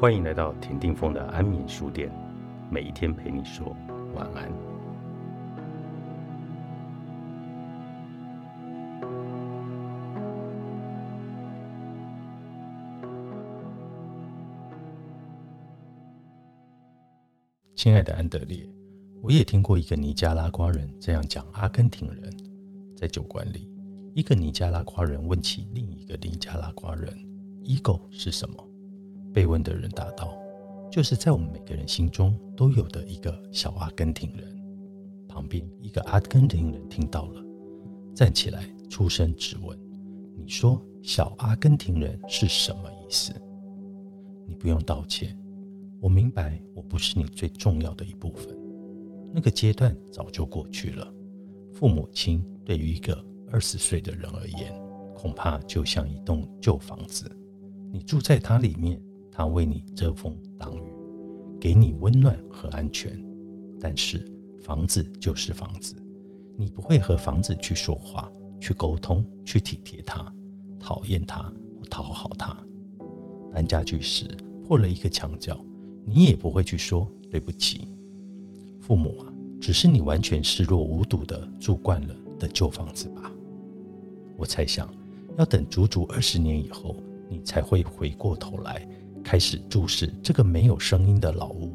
欢迎来到田定峰的安眠书店，每一天陪你说晚安。亲爱的安德烈，我也听过一个尼加拉瓜人这样讲阿根廷人。在酒馆里，一个尼加拉瓜人问起另一个尼加拉瓜人：“ego 是什么？”被问的人答道：“就是在我们每个人心中都有的一个小阿根廷人。”旁边一个阿根廷人听到了，站起来出声质问：“你说小阿根廷人是什么意思？”你不用道歉。我明白，我不是你最重要的一部分。那个阶段早就过去了。父母亲对于一个二十岁的人而言，恐怕就像一栋旧房子。你住在它里面，他为你遮风挡雨，给你温暖和安全。但是房子就是房子，你不会和房子去说话、去沟通、去体贴它、讨厌它或讨好它。搬家具时破了一个墙角。你也不会去说对不起，父母啊，只是你完全视若无睹的住惯了的旧房子吧。我猜想，要等足足二十年以后，你才会回过头来，开始注视这个没有声音的老屋，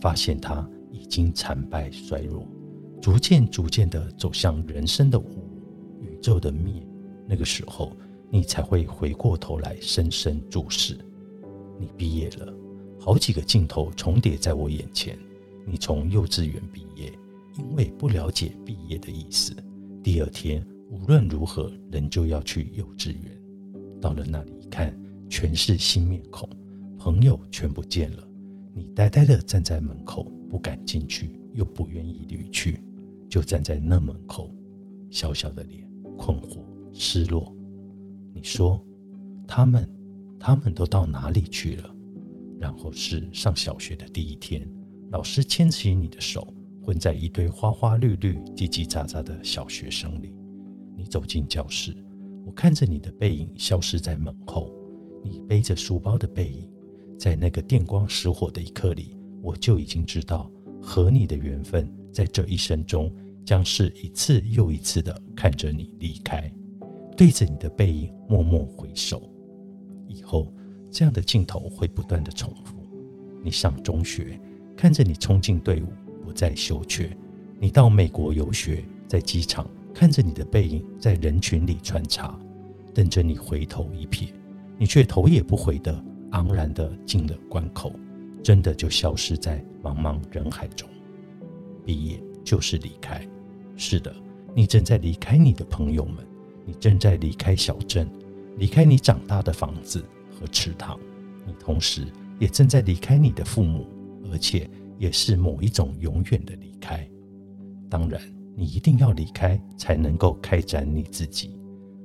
发现它已经残败衰弱，逐渐逐渐的走向人生的无，宇宙的灭。那个时候，你才会回过头来，深深注视。你毕业了。好几个镜头重叠在我眼前。你从幼稚园毕业，因为不了解毕业的意思，第二天无论如何仍旧要去幼稚园。到了那里一看，全是新面孔，朋友全不见了。你呆呆地站在门口，不敢进去，又不愿意离去，就站在那门口，小小的脸，困惑、失落。你说，他们，他们都到哪里去了？然后是上小学的第一天，老师牵起你的手，混在一堆花花绿绿、叽叽喳喳的小学生里。你走进教室，我看着你的背影消失在门后，你背着书包的背影，在那个电光石火的一刻里，我就已经知道和你的缘分在这一生中将是一次又一次的看着你离开，对着你的背影默默回首，以后。这样的镜头会不断的重复。你上中学，看着你冲进队伍，不再羞怯；你到美国游学，在机场看着你的背影在人群里穿插，等着你回头一瞥，你却头也不回的昂然的进了关口，真的就消失在茫茫人海中。毕业就是离开，是的，你正在离开你的朋友们，你正在离开小镇，离开你长大的房子。和池塘，你同时也正在离开你的父母，而且也是某一种永远的离开。当然，你一定要离开，才能够开展你自己。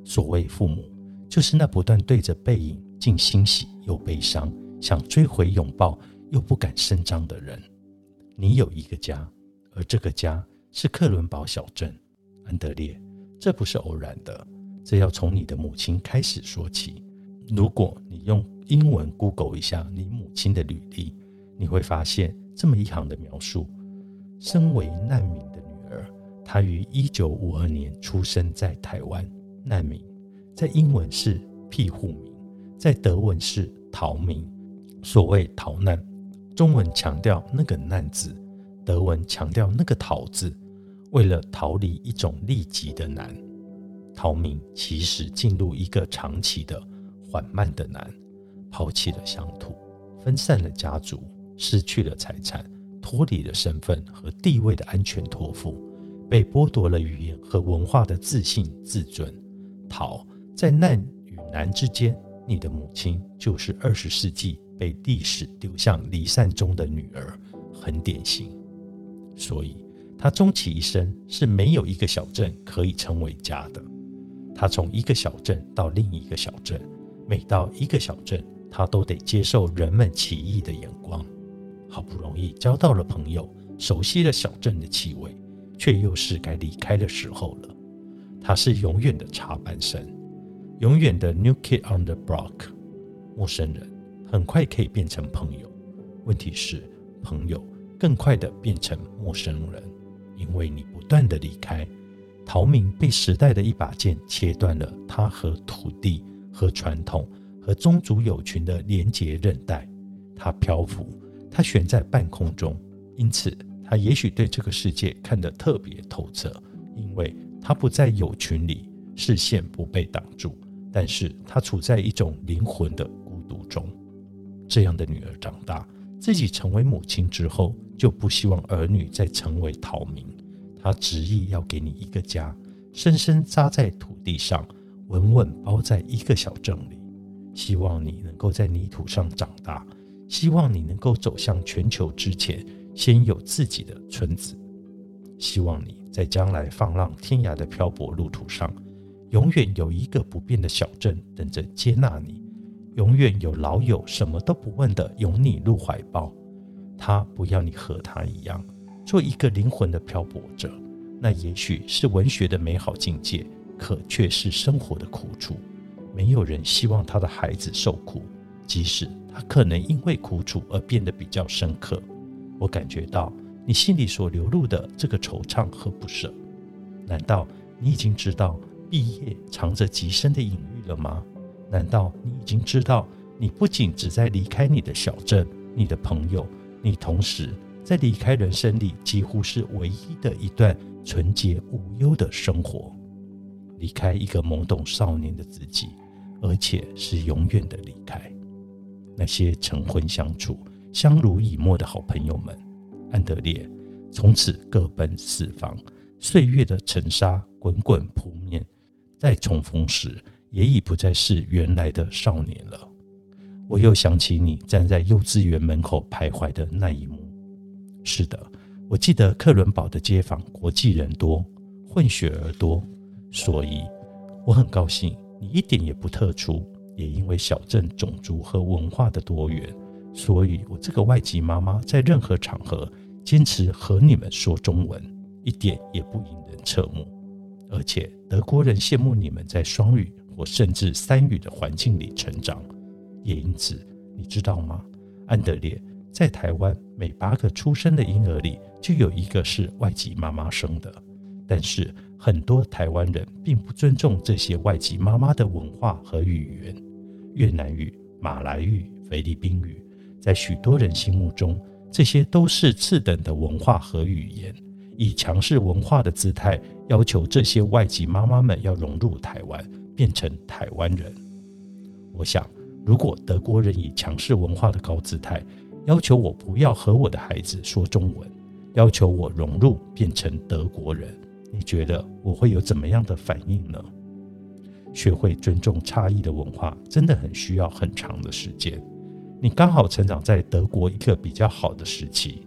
所谓父母，就是那不断对着背影，既欣喜又悲伤，想追回拥抱又不敢声张的人。你有一个家，而这个家是克伦堡小镇，安德烈。这不是偶然的，这要从你的母亲开始说起。如果你用英文 Google 一下你母亲的履历，你会发现这么一行的描述：身为难民的女儿，她于一九五二年出生在台湾。难民在英文是庇护民，在德文是逃民。所谓逃难，中文强调那个难字，德文强调那个逃字。为了逃离一种立即的难，逃民其实进入一个长期的。缓慢的难，抛弃了乡土，分散了家族，失去了财产，脱离了身份和地位的安全托付，被剥夺了语言和文化的自信自尊。逃在难与难之间，你的母亲就是二十世纪被历史丢向离散中的女儿，很典型。所以，她终其一生是没有一个小镇可以称为家的。她从一个小镇到另一个小镇。每到一个小镇，他都得接受人们奇异的眼光。好不容易交到了朋友，熟悉了小镇的气味，却又是该离开的时候了。他是永远的插班生，永远的 New Kid on the Block，陌生人，很快可以变成朋友。问题是，朋友更快的变成陌生人，因为你不断的离开。陶明被时代的一把剑切断了他和土地、和传统、和宗族友群的连结韧带。他漂浮，他悬在半空中，因此他也许对这个世界看得特别透彻，因为他不在友群里，视线不被挡住，但是他处在一种灵魂的孤独中。这样的女儿长大，自己成为母亲之后，就不希望儿女再成为逃民。他执意要给你一个家，深深扎在土地上，稳稳包在一个小镇里，希望你能够在泥土上长大。希望你能够走向全球之前，先有自己的村子。希望你在将来放浪天涯的漂泊路途上，永远有一个不变的小镇等着接纳你，永远有老友什么都不问的拥你入怀抱。他不要你和他一样，做一个灵魂的漂泊者，那也许是文学的美好境界，可却是生活的苦楚。没有人希望他的孩子受苦，即使。他可能因为苦楚而变得比较深刻。我感觉到你心里所流露的这个惆怅和不舍。难道你已经知道毕业藏着极深的隐喻了吗？难道你已经知道你不仅只在离开你的小镇、你的朋友，你同时在离开人生里几乎是唯一的一段纯洁无忧的生活，离开一个懵懂少年的自己，而且是永远的离开。那些成婚相处、相濡以沫的好朋友们，安德烈从此各奔四方。岁月的尘沙滚滚扑面，再重逢时，也已不再是原来的少年了。我又想起你站在幼稚园门口徘徊的那一幕。是的，我记得克伦堡的街坊国际人多，混血儿多，所以我很高兴你一点也不特殊。也因为小镇种族和文化的多元，所以我这个外籍妈妈在任何场合坚持和你们说中文，一点也不引人侧目。而且德国人羡慕你们在双语或甚至三语的环境里成长。也因此，你知道吗，安德烈，在台湾每八个出生的婴儿里就有一个是外籍妈妈生的。但是很多台湾人并不尊重这些外籍妈妈的文化和语言，越南语、马来语、菲律宾语，在许多人心目中，这些都是次等的文化和语言，以强势文化的姿态要求这些外籍妈妈们要融入台湾，变成台湾人。我想，如果德国人以强势文化的高姿态要求我不要和我的孩子说中文，要求我融入变成德国人。你觉得我会有怎么样的反应呢？学会尊重差异的文化，真的很需要很长的时间。你刚好成长在德国一个比较好的时期，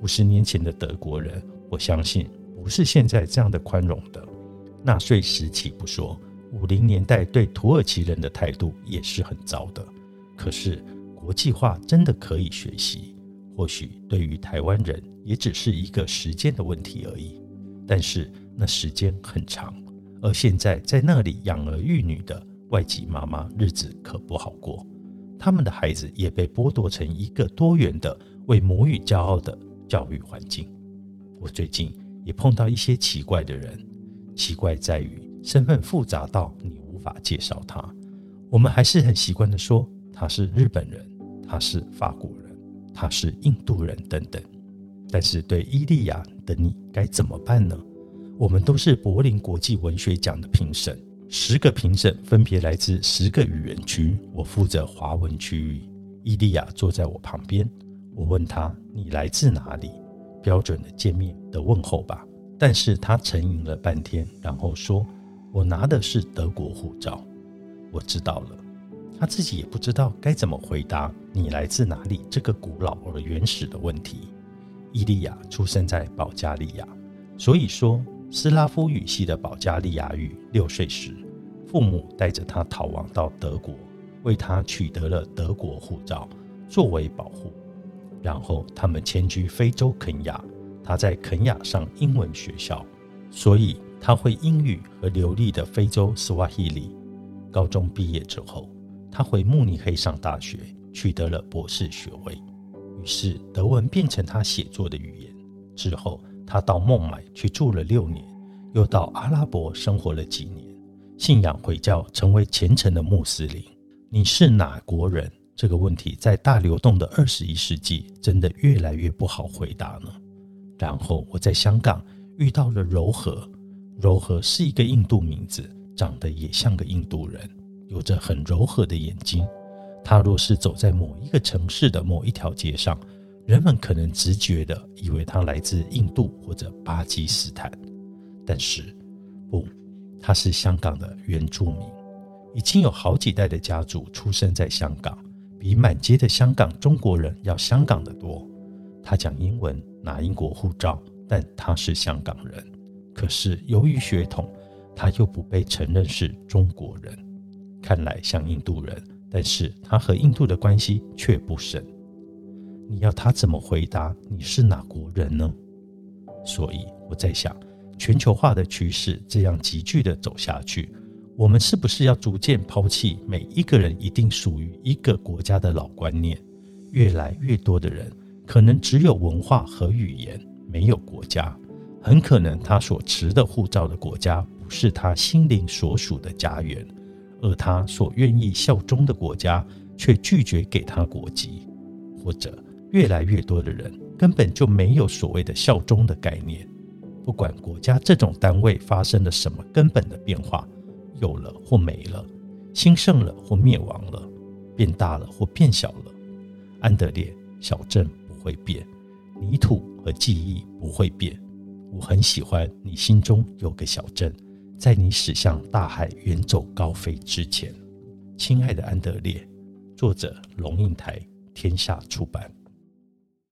五十年前的德国人，我相信不是现在这样的宽容的。纳粹时期不说，五零年代对土耳其人的态度也是很糟的。可是国际化真的可以学习，或许对于台湾人也只是一个时间的问题而已。但是。那时间很长，而现在在那里养儿育女的外籍妈妈日子可不好过，他们的孩子也被剥夺成一个多元的、为母语骄傲的教育环境。我最近也碰到一些奇怪的人，奇怪在于身份复杂到你无法介绍他。我们还是很习惯的说他是日本人，他是法国人，他是印度人等等。但是对伊利亚的你该怎么办呢？我们都是柏林国际文学奖的评审，十个评审分别来自十个语言区，我负责华文区域。伊利亚坐在我旁边，我问他：“你来自哪里？”标准的见面的问候吧。但是他沉吟了半天，然后说：“我拿的是德国护照。”我知道了，他自己也不知道该怎么回答“你来自哪里”这个古老而原始的问题。伊利亚出生在保加利亚，所以说。斯拉夫语系的保加利亚语。六岁时，父母带着他逃亡到德国，为他取得了德国护照作为保护。然后他们迁居非洲肯亚，他在肯亚上英文学校，所以他会英语和流利的非洲斯瓦希里。高中毕业之后，他回慕尼黑上大学，取得了博士学位。于是德文变成他写作的语言。之后，他到孟买去住了六年，又到阿拉伯生活了几年，信仰回教，成为虔诚的穆斯林。你是哪国人？这个问题在大流动的二十一世纪，真的越来越不好回答呢。然后我在香港遇到了柔和，柔和是一个印度名字，长得也像个印度人，有着很柔和的眼睛。他若是走在某一个城市的某一条街上，人们可能直觉的以为他来自印度或者巴基斯坦，但是不，他是香港的原住民，已经有好几代的家族出生在香港，比满街的香港中国人要香港的多。他讲英文，拿英国护照，但他是香港人。可是由于血统，他又不被承认是中国人，看来像印度人。但是他和印度的关系却不深，你要他怎么回答你是哪国人呢？所以我在想，全球化的趋势这样急剧的走下去，我们是不是要逐渐抛弃每一个人一定属于一个国家的老观念？越来越多的人可能只有文化和语言，没有国家，很可能他所持的护照的国家不是他心灵所属的家园。而他所愿意效忠的国家却拒绝给他国籍，或者越来越多的人根本就没有所谓的效忠的概念。不管国家这种单位发生了什么根本的变化，有了或没了，兴盛了或灭亡了，变大了或变小了，安德烈小镇不会变，泥土和记忆不会变。我很喜欢你心中有个小镇。在你驶向大海、远走高飞之前，亲爱的安德烈，作者龙应台，天下出版。